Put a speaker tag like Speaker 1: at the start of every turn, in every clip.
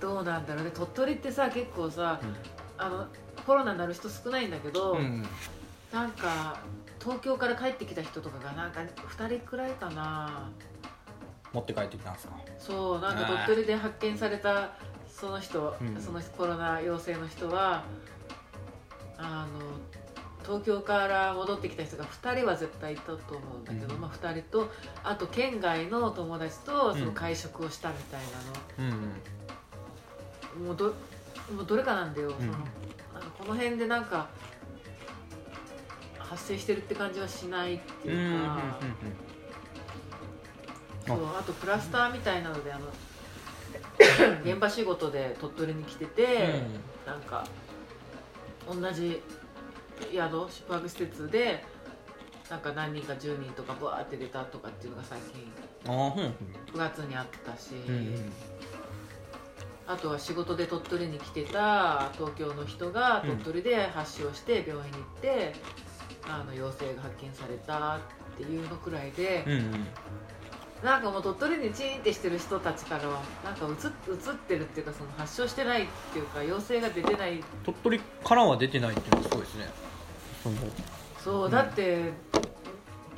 Speaker 1: どうなんだろうね。鳥取ってさ結構さ、あのコロナになる人少ないんだけど、
Speaker 2: うん
Speaker 1: なんか東京から帰ってきた人とかがなんか2人くらいかな。
Speaker 2: 持って帰ってきたんですか？
Speaker 1: そうなんか鳥取で発見されたその人、
Speaker 2: うん。
Speaker 1: そのコロナ陽性の人はあの東京から戻ってきた人が2人は絶対いたと思うんだけど、
Speaker 2: うん。
Speaker 1: まあ、2人とあと県外の友達とその
Speaker 2: うん。
Speaker 1: 会食をしたみたい
Speaker 2: うんうん。
Speaker 1: なの、もうどもうどれかなんだよ、そのなんかこの辺でなんか発生してるって感じはしないって
Speaker 2: うんうんうん
Speaker 1: いうか、そうあ。とクラスターみたいなのであの 現場仕事で鳥取に来てて、なんか同じ宿宿泊施設でなんか何人か10人とかブワーって出たとかっていうのが最近
Speaker 2: うんああうん。
Speaker 1: 9月にあったし、
Speaker 2: うんうん
Speaker 1: あとは仕事で鳥取に来てた東京の人が鳥取で発症して病院に行って、あの陽性が発見されたっていうのくらいで、
Speaker 2: うんうん。
Speaker 1: なんかもう鳥取にチーンってしてる人たちからはなんかうつうつってるっていうかその発症してないっていうか陽性が出てない。
Speaker 2: 鳥取からは出てないっていうのがすごいですね。その
Speaker 1: そう、
Speaker 2: うん
Speaker 1: だって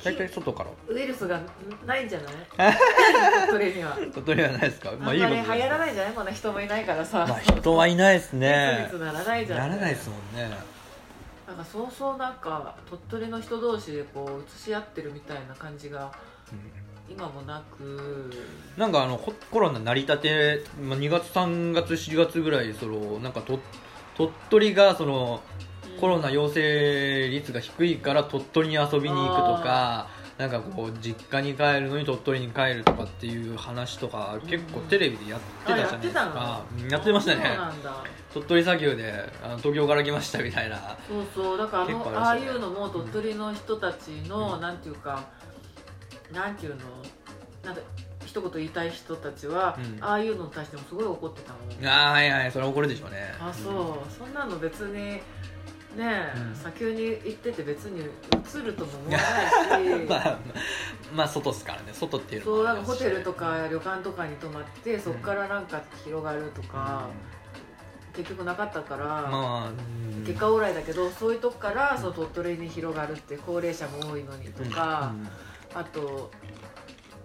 Speaker 2: 大体外から。
Speaker 1: ウイルスがないんじゃない？鳥取には。
Speaker 2: 鳥取はないですか？
Speaker 1: まり流
Speaker 2: いいこと
Speaker 1: 行ら
Speaker 2: い
Speaker 1: ないんじゃない？こんな人もいないからさ、
Speaker 2: まあ人はいないですね。
Speaker 1: ならないじゃん
Speaker 2: ならないですもんね。
Speaker 1: なんかそうそうなんか鳥取の人同士でこう移し合ってるみたいな感じが
Speaker 2: うん
Speaker 1: 今もなく。
Speaker 2: なんかあのココロナ成り立て、まあ、2月3月4月ぐらいそのなんかと鳥取がそのコロナ陽性率が低いから鳥取に遊びに行くとかなんかこう実家に帰るのに鳥取に帰るとかっていう話とか結構テレビでやってたじゃないですか。
Speaker 1: あ
Speaker 2: うんやってましたね。鳥取砂丘であの東京から来ましたみたいな。
Speaker 1: そうそうだからあ
Speaker 2: 結構
Speaker 1: のああいうのも鳥取の人たちの、
Speaker 2: うん。
Speaker 1: なんていうかなんていうの？なんか一言言いたい人たちは、
Speaker 2: うん。
Speaker 1: ああいうのに対してもすごい怒ってたもん
Speaker 2: ああはいはいそれ怒るでしょうね。
Speaker 1: あそう、そんなの別にねえ、
Speaker 2: うん。
Speaker 1: 砂丘に行ってて別に映るとも思わないし。
Speaker 2: まあまあ外っすからね。外っていうの
Speaker 1: そうなんかホテルとか旅館とかに泊まってそこからなんか広がるとか、結局なかったから、
Speaker 2: まあ、うん。
Speaker 1: 結果オーライだけどそういうとこからその鳥取に広がるって高齢者も多いのにとか、あと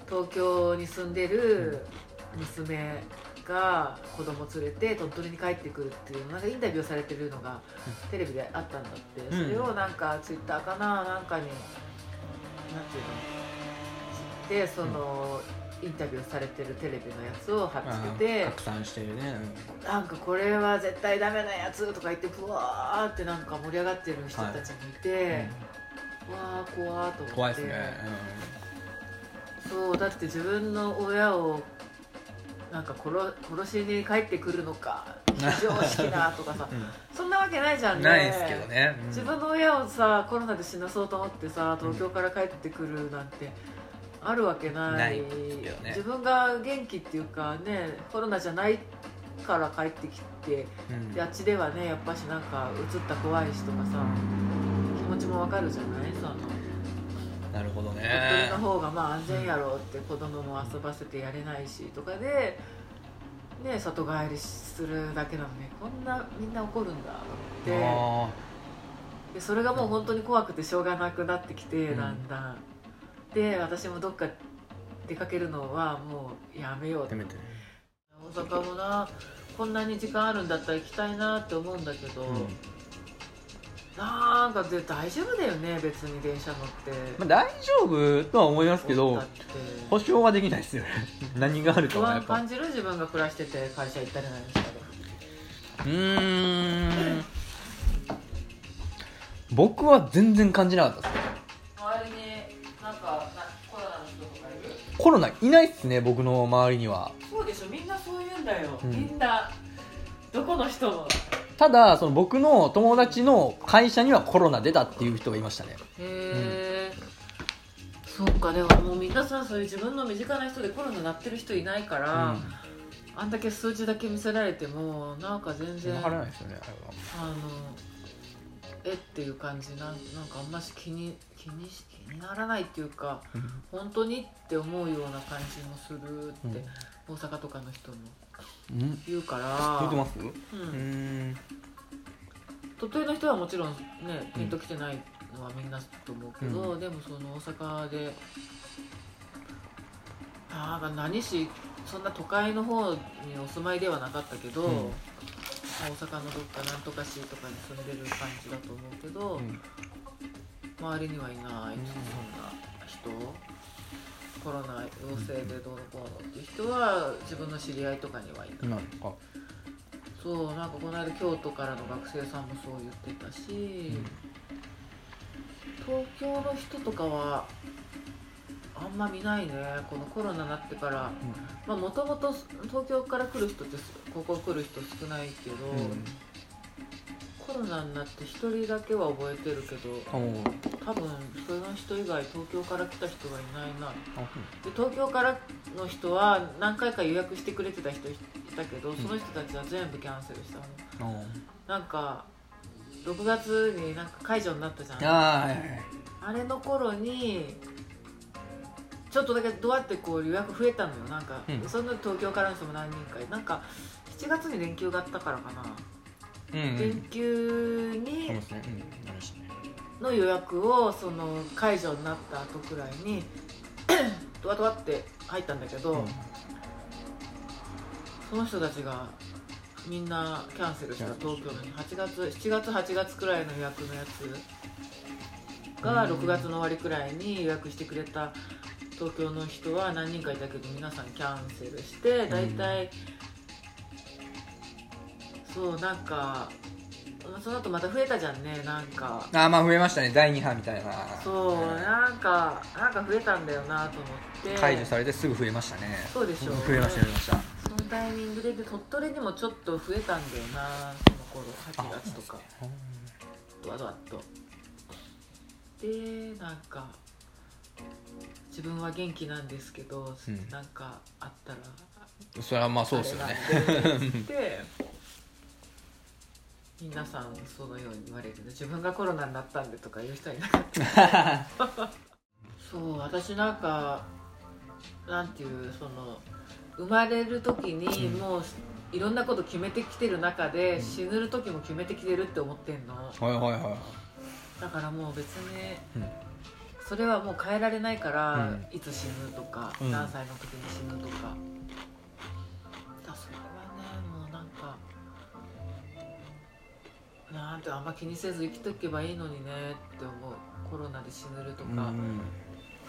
Speaker 1: 東京に住んでる娘が子供連れて鳥取に帰ってくるっていうなんかインタビューされてるのがテレビであったんだって、
Speaker 2: うん。
Speaker 1: それをなんかツイッターかななんかになんていうのでその、インタビューされてるテレビのやつを貼っつけて
Speaker 2: 拡散してるね。
Speaker 1: なんかこれは絶対ダメなやつとか言ってブワーってなんか盛り上がってる人たちもいて、うわー怖ーと思って。
Speaker 2: 怖いですね、
Speaker 1: そうだって自分の親をなんか殺殺しに帰ってくるのか非常識なとかさ
Speaker 2: うん。
Speaker 1: そんなわけないじゃんね。
Speaker 2: ないですけどね、うん。
Speaker 1: 自分の親をさコロナで死なそうと思ってさ東京から帰ってくるなんてあるわけない。
Speaker 2: ね。
Speaker 1: 自分が元気っていうかねコロナじゃないから帰ってきて
Speaker 2: うん。
Speaker 1: であっちではねやっぱしなんかうつった怖い人とかさ気持ちもわかるじゃない？その
Speaker 2: なるほど
Speaker 1: 鳥
Speaker 2: ね
Speaker 1: 取の方がまあ安全やろうって子供も遊ばせてやれないしとかで、ね、里帰りするだけなのにこんなみんな怒るんだって。
Speaker 2: あ
Speaker 1: でそれがもう本当に怖くてしょうがなくなってきて
Speaker 2: うん。
Speaker 1: だんだん、で私もどっか出かけるのはもうやめようと。
Speaker 2: ーて
Speaker 1: 大阪もなこんなに時間あるんだったら行きたいなって思うんだけど、なんかで大丈夫だよね別に電車乗って、
Speaker 2: まあ、大丈夫とは思いますけど
Speaker 1: だって。
Speaker 2: 保証はできないですよね。何があるか
Speaker 1: 不
Speaker 2: はやっぱ。
Speaker 1: 安感じる自分が暮らしてて会社行ったりなんしたら。
Speaker 2: うーん。僕は全然感じなかったですね。
Speaker 1: 周りになんかなコロナの人とかいる？
Speaker 2: コロナいないっすね僕の周りには。
Speaker 1: そうでしょみんなそう言うんだよ、
Speaker 2: うん。
Speaker 1: みんなどこの人も
Speaker 2: ただその僕の友達の会社にはコロナ出たっていう人がいましたね。
Speaker 1: へえ、そっかでももう皆さんそういう自分の身近な人でコロナなってる人いないから、あんだけ数字だけ見せられてもなんか全然
Speaker 2: 分からないですよねあ
Speaker 1: のえっていう感じなんなんかあんまし気に気にし気にならないっていうか本当にって思うような感じもするって、大阪とかの人も。
Speaker 2: うん
Speaker 1: 言うから。
Speaker 2: 言ってます？
Speaker 1: う
Speaker 2: うん。ん
Speaker 1: 鳥取の人はもちろんねピンときてないのはみんなと思うけど、
Speaker 2: う
Speaker 1: でもその大阪でああ何しそんな都会の方にお住まいではなかったけど、
Speaker 2: うん。
Speaker 1: 大阪のどっかなんとか市とかに住んでる感じだと思うけど、
Speaker 2: うん。
Speaker 1: 周りにはいない、
Speaker 2: うん
Speaker 1: そんな人コロナ陽性でどうのこうのっていう人は自分の知り合いとかにはいない、
Speaker 2: なんか。
Speaker 1: そうなんかこの間京都からの学生さんもそう言ってたし、東京の人とかはあんま見ないね。このコロナになってから。まあもともと東京から来る人ってここ来る人少ないけど、コロナになって1人だけは覚えてるけど
Speaker 2: うん
Speaker 1: 多分その人以外東京から来た人はいないな。
Speaker 2: あ
Speaker 1: で東京からの人は何回か予約してくれてた人いたけどその人たちは全部キャンセルしたの。
Speaker 2: うん
Speaker 1: なんか6月になんか解除になったじゃん。
Speaker 2: あーはい
Speaker 1: あれの頃にちょっとだけどうやってこう予約増えたのよ。なんか、
Speaker 2: うん。
Speaker 1: その東京からの人も何人かなんか7月に連休があったからかな、
Speaker 2: うんうん。
Speaker 1: 連休に
Speaker 2: そうですね。うん
Speaker 1: の予約をその解除になった後くらいにドワドワって入ったんだけど、その人たちがみんなキャンセルした東京のに8月7月8月くらいの予約のやつが
Speaker 2: うん。
Speaker 1: 6月の終わりくらいに予約してくれた東京の人は何人かいたけど皆さんキャンセルして大体、そうなんかその後また増えたじゃんねなんか。
Speaker 2: あーまあ増えましたね。第2波みたいな。
Speaker 1: そうなんかなんか増えたんだよなと思って。
Speaker 2: 解除されてすぐ増えましたね。
Speaker 1: そうでしょ
Speaker 2: 増えました増えました。
Speaker 1: そのタイミングでで鳥取にもちょっと増えたんだよなその頃8月とか。ドワドワっと。でなんか自分は元気なんですけど、
Speaker 2: うん。
Speaker 1: なんかあったら
Speaker 2: それはまあそうですよね。
Speaker 1: あれなんでって 皆さんそのように言われる自分がコロナになったんでとか言う人はいなかった。そう私なんかなんていうその生まれる時に
Speaker 2: うん。
Speaker 1: もういろんなこと決めてきてる中で、
Speaker 2: うん。
Speaker 1: 死ぬ時も決めてきてるって思ってんの。
Speaker 2: はいはいはい。
Speaker 1: だからもう別に
Speaker 2: うん。
Speaker 1: それはもう変えられないから、
Speaker 2: うん。
Speaker 1: いつ死ぬとか、
Speaker 2: うん。
Speaker 1: 何歳の時に死ぬとかなんてあんま気にせず生きとけばいいのにねって思う。コロナで死ぬとか、
Speaker 2: うん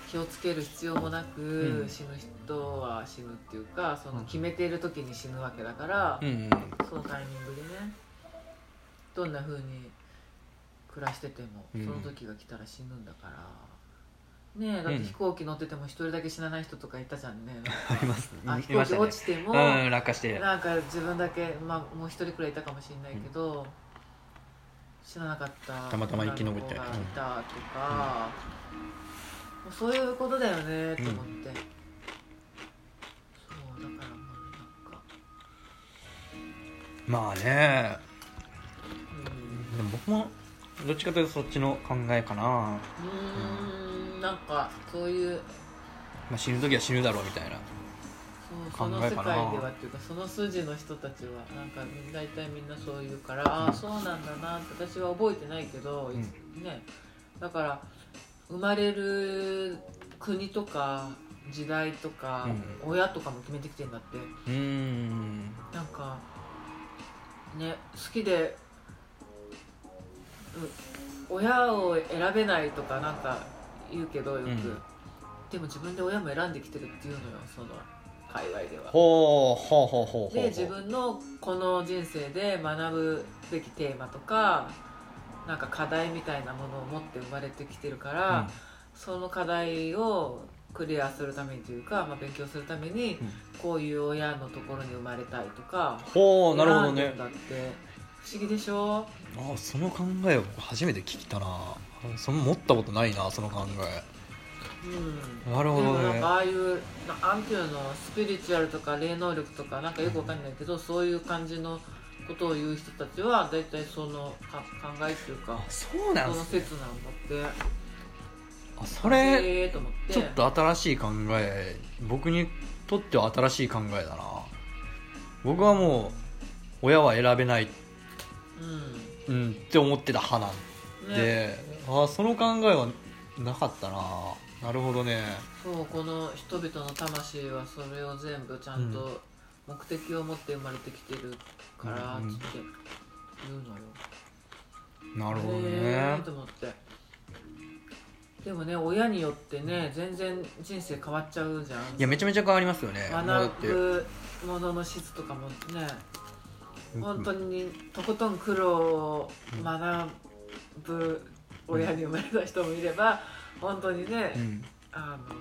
Speaker 1: 気をつける必要もなく、
Speaker 2: うん。
Speaker 1: 死ぬ人は死ぬっていうかその
Speaker 2: うん。
Speaker 1: 決めている時に死ぬわけだから、
Speaker 2: うん
Speaker 1: そのタイミングでねどんな風に暮らしてても、
Speaker 2: うん。
Speaker 1: その時が来たら死ぬんだから。ねえだって飛行機乗ってても一人だけ死なない人とかいたじゃんね、
Speaker 2: あります
Speaker 1: あ飛行機落ちても、
Speaker 2: うん落下して。
Speaker 1: なんか自分だけ、まあ、もう一人くらいいたかもしれないけど、死ななかった。
Speaker 2: たまたま生き延びて。
Speaker 1: たとか、もうそういうことだよねと思って、そうだからもうなんか。
Speaker 2: まあね。
Speaker 1: うん。
Speaker 2: でも僕もどっちかというとそっちの考えかな、ま
Speaker 1: うーんなんかそういう。
Speaker 2: あ、死ぬ時は死ぬだろうみたいな
Speaker 1: その世界ではっていうかその筋の人たちはなんか大体みんなそう言うから、ああそうなんだなって私は覚えてないけど、
Speaker 2: う
Speaker 1: ねだから生まれる国とか時代とか、親とかも決めてきてんだって。
Speaker 2: うーん。
Speaker 1: なんかね好きでう親を選べないとかなんか言うけどよく、
Speaker 2: うん。
Speaker 1: でも自分で親も選んできてるっていうのよその界隈では。
Speaker 2: ほうほうほうほう
Speaker 1: で自分のこの人生で学ぶべきテーマとかなんか課題みたいなものを持って生まれてきてるから、その課題をクリアするためにというか、まあ、勉強するために、
Speaker 2: うん。
Speaker 1: こういう親のところに生まれたいとか
Speaker 2: ほうなるほどね。
Speaker 1: だって。不思議でしょ？
Speaker 2: あその考えを僕初めて聞いたな。その持ったことないなその考
Speaker 1: うん。
Speaker 2: えなるほど
Speaker 1: でもなん
Speaker 2: ね
Speaker 1: かああいうなんていうのスピリチュアルとか霊能力とかなんかよくわかんないけど、そういう感じのことを言う人たちは大体そのか考えっていうか
Speaker 2: あそうなん
Speaker 1: その説なんだって。
Speaker 2: あそれ
Speaker 1: へえと思って。
Speaker 2: ちょっと新しい考え僕にとっては新しい考えだな。僕はもう親は選べない、
Speaker 1: うん。
Speaker 2: うん、って思ってた派なん
Speaker 1: ね
Speaker 2: で、ああその考えはなかったななるほどね。
Speaker 1: そうこの人々の魂はそれを全部ちゃんと目的を持って生まれてきてるから
Speaker 2: うん
Speaker 1: つって言うのよ、
Speaker 2: なるほど
Speaker 1: へ
Speaker 2: ね
Speaker 1: ーと思って。でもね親によってね全然人生変わっちゃうじゃん。
Speaker 2: いやめちゃめちゃ変わりますよね。
Speaker 1: 学ぶものの質とかもね本当にとことん苦労を学ぶ親に生まれた人もいれば本当にね、
Speaker 2: うん。
Speaker 1: あの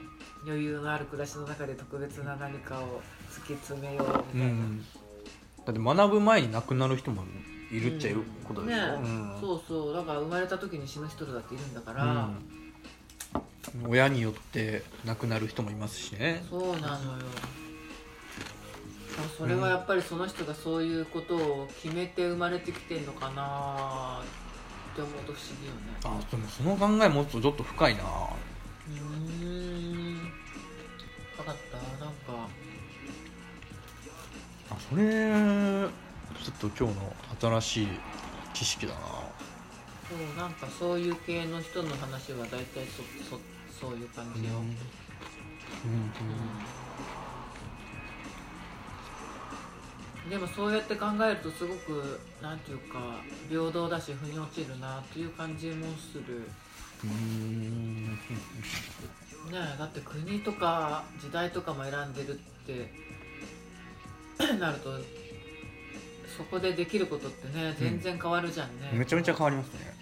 Speaker 1: 余裕のある暮らしの中で特別な何かを突き詰めよう
Speaker 2: う
Speaker 1: みたいな、
Speaker 2: んだって学ぶ前に亡くなる人もいるっちゃいることでしょ、
Speaker 1: ね
Speaker 2: うん。
Speaker 1: そうそう。だから生まれた時に死ぬ人だっているんだから、
Speaker 2: うん。親によって亡くなる人もいますしね。
Speaker 1: そうなのよ。それはやっぱりその人がそういうことを決めて生まれてきてんのかなって思うと不思議よね。
Speaker 2: あでもその考え持つとちょっと深いな。
Speaker 1: うーん。分かった。なんか。
Speaker 2: あそれちょっと今日の新しい知識だな。
Speaker 1: そうなんかそういう系の人の話は大体そそそういう感じよ、
Speaker 2: うん
Speaker 1: でもそうやって考えるとすごくなんていうか平等だし腑に落ちるなという感じもする。
Speaker 2: うん。
Speaker 1: ねえだって国とか時代とかも選んでるって なるとそこでできることってね全然変わるじゃんね、
Speaker 2: めちゃめちゃ変わりますね、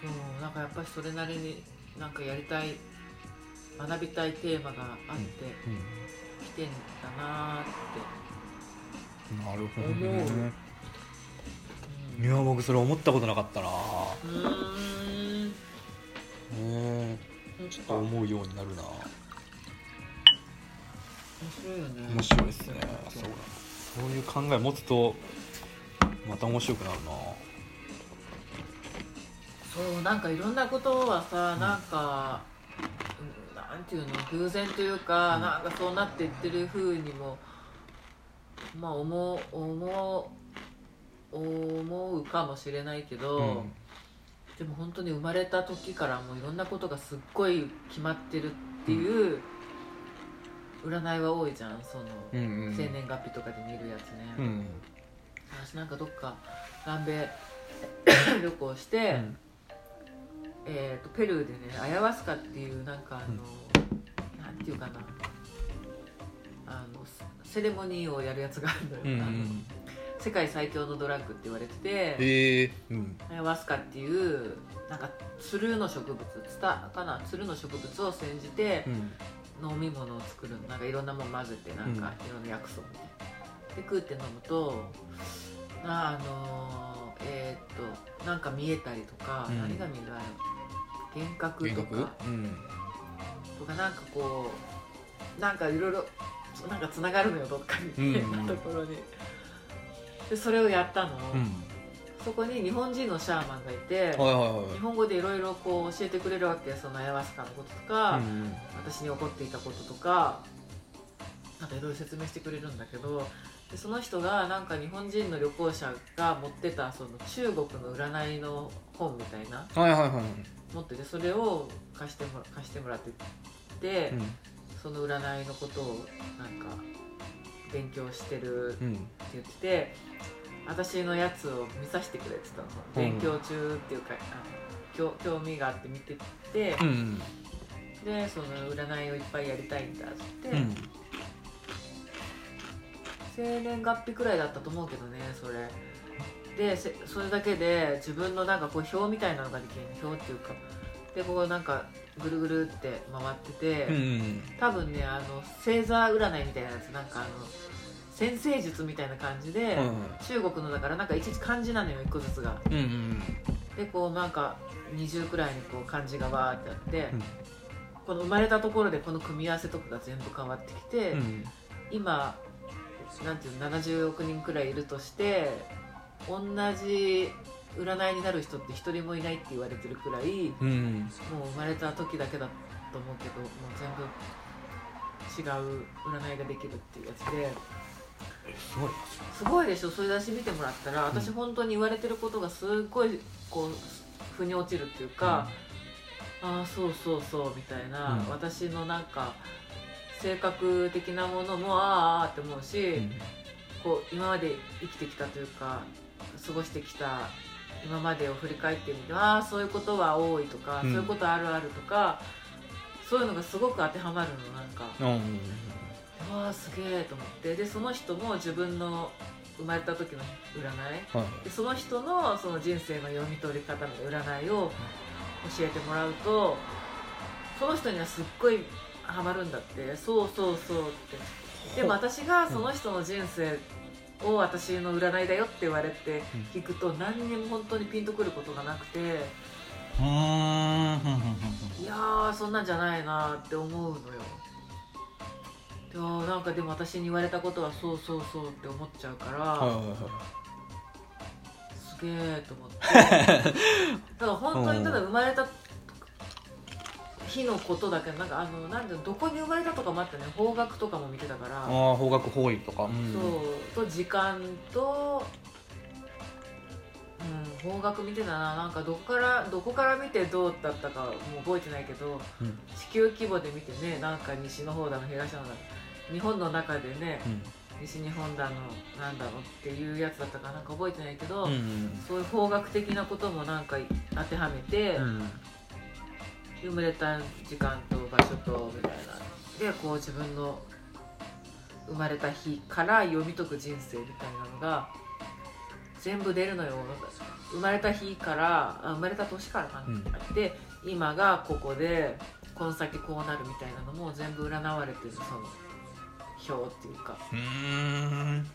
Speaker 1: そうなんかやっぱりそれなりになんかやりたい学びたいテーマがあって
Speaker 2: うん。
Speaker 1: きてんだなーって、
Speaker 2: なるほどね。
Speaker 1: うん
Speaker 2: いや僕それ思ったことなかったな。
Speaker 1: うーん。
Speaker 2: うん。ちょっと思うようになるな。
Speaker 1: 面白いよね。
Speaker 2: 面白いですね。そうだ。そういう考え持つとまた面白くなるな。
Speaker 1: そうなんかいろんなことはさ、なんかうんなんていうの偶然というか、
Speaker 2: うん。
Speaker 1: なんかそうなっていってる風にもまあ思う思う思うかもしれないけど、
Speaker 2: うん。
Speaker 1: でも本当に生まれた時からもういろんなことがすっごい決まってるっていう占いは多いじゃん。その、
Speaker 2: うんうん。
Speaker 1: 生年月日とかで見るやつね、
Speaker 2: うん。
Speaker 1: 私なんかどっか南米 旅行して、
Speaker 2: うん。
Speaker 1: えー、とペルーでねアヤワスカっていうなんかあの、なんていうかな。あのセレモニーをやるやつがあるのよ、
Speaker 2: うんう
Speaker 1: あの
Speaker 2: ん
Speaker 1: 世界最強のドラッグって言われてて
Speaker 2: ええ。うん。
Speaker 1: アヤワスカっていうなんかつるの植物ツタかな？つるの植物を煎じて
Speaker 2: うん。
Speaker 1: 飲み物を作るのなんかいろんなもん混ぜてなんかいろんな薬草みたいな。で食って飲むとなあのーえーっとなんか見えたりとか、
Speaker 2: うん。
Speaker 1: 何が見える？あれ幻覚
Speaker 2: 幻覚？
Speaker 1: とか
Speaker 2: うん。
Speaker 1: とかなんかこうなんかいろいろなんかつながるのよどっかに。
Speaker 2: うん。
Speaker 1: 変 なところに。でそれをやったの、
Speaker 2: うん。
Speaker 1: そこに日本人のシャーマンがいて、
Speaker 2: はいはいはい。
Speaker 1: 日本語でいろいろこう教えてくれるわけそのアヤワスカのこととか、
Speaker 2: うん。
Speaker 1: 私に起こっていたこととかなんかいろいろ説明してくれるんだけどでその人がなんか日本人の旅行者が持ってたその中国の占いの本みたいな
Speaker 2: はいはいはい。
Speaker 1: 持っててそれを貸してもら貸してもらってて、
Speaker 2: うん
Speaker 1: その占いのことをなんか勉強してるって
Speaker 2: うん
Speaker 1: 言ってて私のやつを見させてくれって言ったの勉強中っていうか、あの興興味があって見てて、
Speaker 2: うん。
Speaker 1: でその占いをいっぱいやりたいんだって、
Speaker 2: うん。
Speaker 1: 生年月日くらいだったと思うけどねそれ。でせそれだけで自分のなんかこう表みたいなのができる。表っていうかでこうなんかぐるぐるって回ってて、
Speaker 2: うん
Speaker 1: 多分ねあの星座占いみたいなやつなんかあの先生術みたいな感じで、中国のだからなんかいちいち漢字なのよ一個ずつが。
Speaker 2: うんうん
Speaker 1: でこうなんか20くらいにこう漢字がわーってあって、
Speaker 2: うん。
Speaker 1: この生まれたところでこの組み合わせとかが全部変わってきて、
Speaker 2: うん
Speaker 1: 今なんていうの70億人くらいいるとして同じ占いになる人って一人もいないって言われてるくらい
Speaker 2: うん。
Speaker 1: もう生まれた時だけだと思うけどもう全部違う占いができるっていうやつで。
Speaker 2: すごい
Speaker 1: すごいでしょ？それ出し見てもらったら私
Speaker 2: うん
Speaker 1: 本当に言われてることがすっごいこう腑に落ちるっていうか、ああそうそうそうみたいな、
Speaker 2: うん。
Speaker 1: 私のなんか性格的なものもあーあーって思うし、
Speaker 2: うん。
Speaker 1: こう今まで生きてきたというか過ごしてきた今までを振り返ってみてああそういうことは多いとか、
Speaker 2: うん。
Speaker 1: そういうことあるあるとかそういうのがすごく当てはまるのなんか。
Speaker 2: うん
Speaker 1: わあすげえと思って。でその人も自分の生まれた時の占い。
Speaker 2: はい。
Speaker 1: でその人のその人生の読み取り方の占いを教えてもらうとその人にはすっごいハマるんだって。そうそうそうって。でも私がその人の人生を私の占いだよって言われて聞くと何にも本当にピンとくることがなくて
Speaker 2: うーん。
Speaker 1: いやーそんなんじゃないなって思うのよ。でもなんかでも私に言われたことはそうそうそうって思っちゃうから、
Speaker 2: はいはいはい。
Speaker 1: すげえと思って。だから本当にただ生まれた日のことだけなんかあのなんでどこに生まれたとかもあってね。方角とかも見てたから、
Speaker 2: ああ方角方位とか。うん。
Speaker 1: そう。と時間と、うん、方角見てたな。なんかどこからどこから見てどうだったかもう覚えてないけど
Speaker 2: うん。
Speaker 1: 地球規模で見てねなんか西の方だの東の方だの日本の中でね、
Speaker 2: うん。
Speaker 1: 西日本だのなんだのっていうやつだったかなんか覚えてないけど、
Speaker 2: うん。
Speaker 1: そういう方角的なこともなんか当てはめて、
Speaker 2: うん
Speaker 1: 生まれた時間と場所とみたいな。でこう自分の生まれた日から読み解く人生みたいなのが全部出るのよ生まれた日からあ生まれた年からかな、
Speaker 2: うん。
Speaker 1: で今がここでこの先こうなるみたいなのも全部占われてるその表っていうか。
Speaker 2: うーん。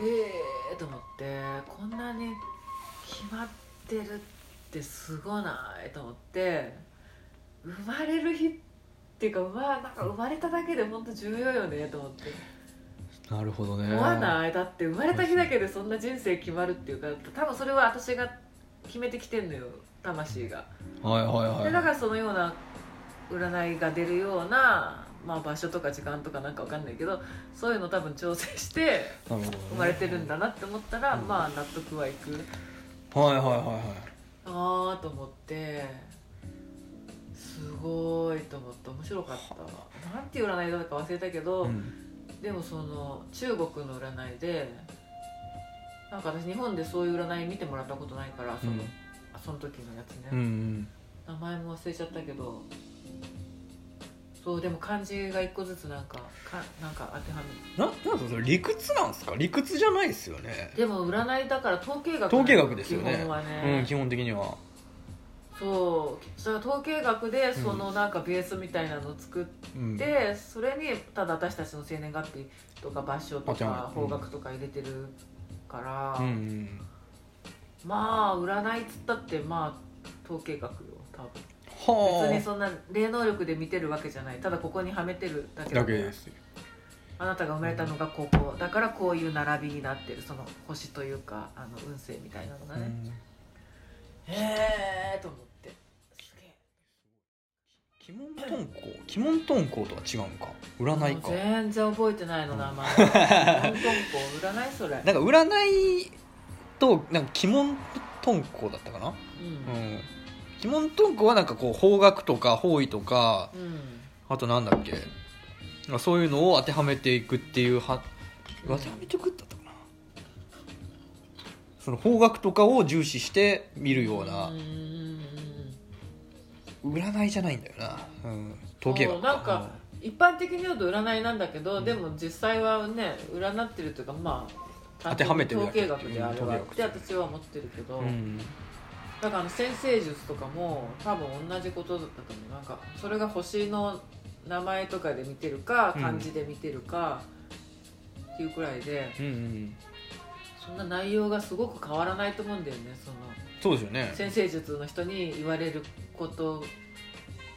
Speaker 1: ええー、と思ってこんなに決まってるってすごないと思って生まれる日っていうかうわなんか生まれただけで本当重要よねと思って。
Speaker 2: なるほどね。
Speaker 1: 思わない。だって生まれた日だけでそんな人生決まるっていうか多分それは私が決めてきてんのよ魂が。
Speaker 2: はいはいはい。
Speaker 1: でだからそのような占いが出るような、まあ、場所とか時間とかなんかわかんないけどそういうの多分調整して生まれてるんだなって思ったら、
Speaker 2: うん。
Speaker 1: まあ納得はいく。
Speaker 2: はいはいはいはい。
Speaker 1: ああと思ってすごいと思って面白かった。なんていう占いだったか忘れたけど、
Speaker 2: うん。
Speaker 1: でもその中国の占いでなんか私日本でそういう占い見てもらったことないからその,、
Speaker 2: うん。
Speaker 1: その時のやつね、
Speaker 2: うんうん。
Speaker 1: 名前も忘れちゃったけどそうでも漢字が一個ずつなんかかなんか当てはめる
Speaker 2: ななんかそれ理屈なんですか？理屈じゃないですよね。
Speaker 1: でも占いだから統計学
Speaker 2: 統計学ですよね。
Speaker 1: 基本は
Speaker 2: うん
Speaker 1: ね、
Speaker 2: 基本的には
Speaker 1: そうそれは統計学でそのなんかベースみたいなのを作っ
Speaker 2: うん。
Speaker 1: て、それにただ私たちの生年月日とか場所とか方角とか入れてるから、まあ占いっつったってまあ統計学よ多分。
Speaker 2: は
Speaker 1: 別にそんな霊能力で見てるわけじゃない。ただここにはめてるだけ
Speaker 2: だ
Speaker 1: だから
Speaker 2: けです
Speaker 1: あなたが生まれたのがここだからこういう並びになってるその星というかあの運勢みたいなのがね、へえと思って
Speaker 2: 鬼門遁甲鬼門遁甲とは違うんか？占いか。
Speaker 1: 全然覚えてないの名前。本当占いそれ。
Speaker 2: なんか占いとなんか鬼門遁甲だったかな？
Speaker 1: う
Speaker 2: うん。ん鬼門遁甲はなんかこう方角とか方位とか
Speaker 1: うん。
Speaker 2: あとなんだっけ？そういうのを当てはめていくっていうは
Speaker 1: うん。
Speaker 2: 当てはめていくってだったかな？その方角とかを重視して見るような
Speaker 1: うんうんうん
Speaker 2: 占いじゃないんだよな、うん、統計
Speaker 1: なんか一般的に言うと占いなんだけど、でも実際はね占ってるというかまあ
Speaker 2: 当てはめてる
Speaker 1: 統計学であれは
Speaker 2: うん
Speaker 1: って私は思ってるけど、
Speaker 2: うん。
Speaker 1: だから先生術とかも多分同じことだったと思う。なんかそれが星の名前とかで見てるか
Speaker 2: うん。
Speaker 1: 漢字で見てるかっていうくらいで、
Speaker 2: うんうん。
Speaker 1: そんな内容がすごく変わらないと思うんだよねその
Speaker 2: そうですよね。
Speaker 1: 先生術の人に言われること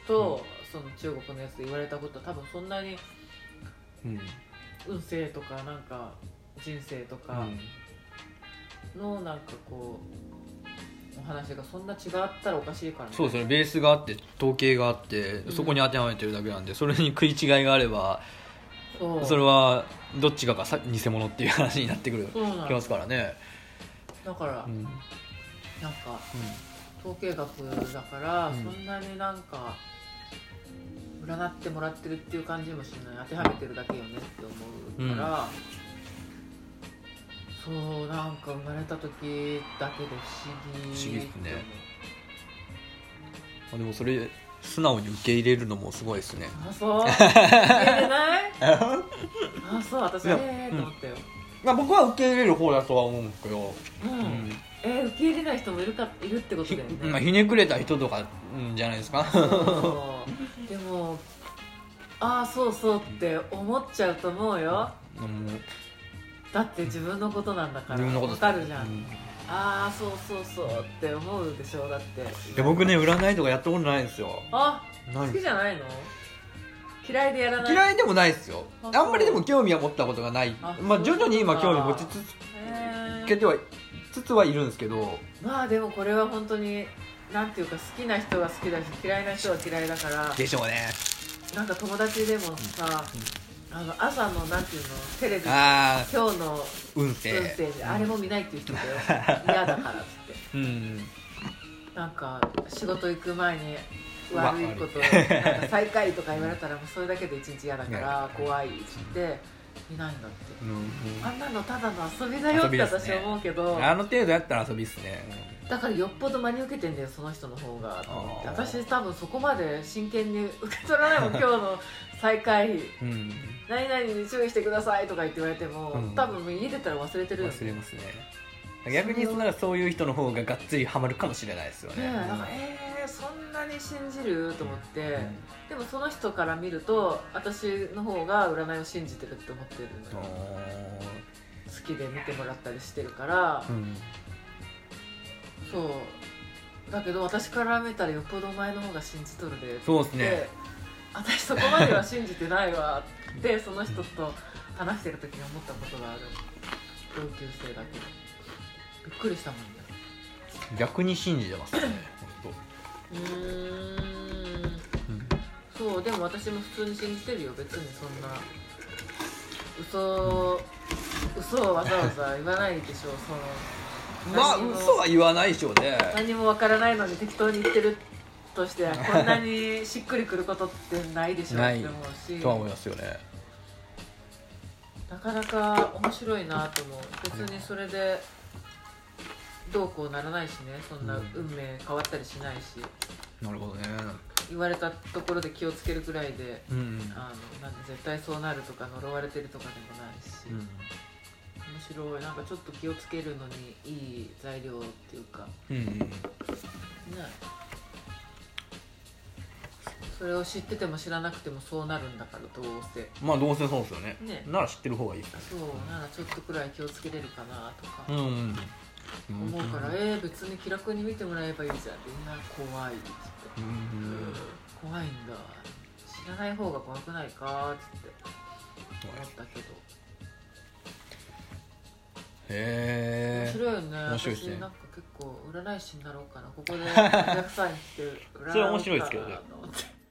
Speaker 1: と、その中国のやつで言われたこと多分そんなに
Speaker 2: うん。
Speaker 1: 運勢とかなんか人生とかのなんかこうお話がそんな違ったらおかしいからね。
Speaker 2: そうですね。ベースがあって統計があって
Speaker 1: うん。
Speaker 2: そこに当てはめてるだけなんでそれに食い違いがあれば
Speaker 1: そう。
Speaker 2: それはどっちかがさ偽物っていう話になってくる
Speaker 1: そうなの
Speaker 2: きますからね。
Speaker 1: だから、
Speaker 2: うん、うん
Speaker 1: なんか統計学だから、
Speaker 2: うん。
Speaker 1: そんなになんか占ってもらってるっていう感じもしない。当てはめてるだけよねって思うから、そうなんか生まれた時だけで不思議
Speaker 2: 不思議ですね。あでもそれ素直に受け入れるのもすごいですね。
Speaker 1: あそう？受け入れない？あそう。私ええと思ったよ、
Speaker 2: まあ僕は受け入れる方だとは思うんですけど、
Speaker 1: うん。
Speaker 2: うん
Speaker 1: えー受け入れない人もいるかいるってこと
Speaker 2: ひ
Speaker 1: だよね、
Speaker 2: まあ、ひねくれた人とかうんじゃないですか。
Speaker 1: でもああそうそうって思っちゃうと思うよ。
Speaker 2: うん。
Speaker 1: だって自分のことなんだから
Speaker 2: 自分のこと
Speaker 1: わかるじゃん、
Speaker 2: うん。
Speaker 1: ああそうそうそうって思うでしょだって。い
Speaker 2: いや僕ね占いとかやったことないんですよ。
Speaker 1: あ好きじゃないの？嫌いでやらない？
Speaker 2: 嫌いでもないですよ。
Speaker 1: あ
Speaker 2: あんまりでも興味は持ったことがない。
Speaker 1: あ
Speaker 2: まあ徐々に今興味持ちつ
Speaker 1: へー。
Speaker 2: けてはつつはいるんですけど
Speaker 1: まあでもこれは本当になんていうか好きな人が好きだし嫌いな人は嫌いだから
Speaker 2: でしょうね。
Speaker 1: なんか友達でもさ、あの朝のなんていうのテレビ今日の
Speaker 2: 運勢。
Speaker 1: 運勢であれも見ないっていう人だよ。嫌だからっつって。
Speaker 2: うん
Speaker 1: なんか仕事行く前に悪いこと
Speaker 2: 悪い
Speaker 1: なんか最下位とか言われたらもうそれだけで一日嫌だから 怖いっつっていないんだって。
Speaker 2: うん
Speaker 1: あんなのただの遊びだよって私
Speaker 2: 遊びですね。
Speaker 1: 思うけど、
Speaker 2: あの程度やったら遊びっすね。
Speaker 1: だからよっぽど真に受けてんだよその人の方が私多分そこまで真剣に受け取らないもん今日の最下位
Speaker 2: うん。
Speaker 1: 何々に注意してくださいとか言って言われても、
Speaker 2: うん。
Speaker 1: 多分家出たら忘れてる
Speaker 2: 忘れますね。逆にそのそういう人の方ががっつりハマるかもしれないですよね。
Speaker 1: ねえなんかえー、そんなに信じる？と思って、
Speaker 2: うん
Speaker 1: でもその人から見ると私の方が占いを信じてるって思ってる好きで見てもらったりしてるから、
Speaker 2: うん。
Speaker 1: そう。だけど私から見たらよっぽどお前の方が信じとるで
Speaker 2: そうですね。
Speaker 1: 私そこまでは信じてないわ。ってその人と話してる時に思ったことがある。同級生だけど。びっくりしたもんね。
Speaker 2: 逆に信じてますね本当うん
Speaker 1: そうでも私も普通に信じてるよ別にそんな。嘘嘘をわざわざ言わないでしょその。
Speaker 2: まあ
Speaker 1: 何にも。
Speaker 2: 嘘は言わないでしょうね。
Speaker 1: 何もわからないのに適当に言ってるとしては こんなにしっくりくることってないでしょ
Speaker 2: ない
Speaker 1: って思うし。
Speaker 2: とは思いますよね。
Speaker 1: なかなか面白いなと思う。別にそれでどうこうならないしね。そんな
Speaker 2: うん
Speaker 1: 運命変わったりしないし。
Speaker 2: なるほどね
Speaker 1: 言われたところで気をつけるくらいで
Speaker 2: うん
Speaker 1: あのなんで絶対そうなるとか呪われてるとかでもないし、
Speaker 2: うん。
Speaker 1: 面白い。なんかちょっと気をつけるのにいい材料っていうか。
Speaker 2: うんうん。
Speaker 1: ね。それを知ってても知らなくてもそうなるんだからどうせ。
Speaker 2: まあどうせそうですよね。
Speaker 1: ね。
Speaker 2: なら知ってる方がいい
Speaker 1: そう。ならちょっとくらい気をつけれるかなとか。
Speaker 2: うんうん。
Speaker 1: 思うから、えー、別に気楽に見てもらえばいいじゃん。みんな怖い怖いんだ。知らない方が怖くないか？っつって思ったけど。面
Speaker 2: へえ。
Speaker 1: 白いよね。
Speaker 2: 面白いですね。
Speaker 1: 私なんか結構占い師になろうかな。ここでお客さんに来て占おうかな
Speaker 2: それ面白いですけどね
Speaker 1: と思って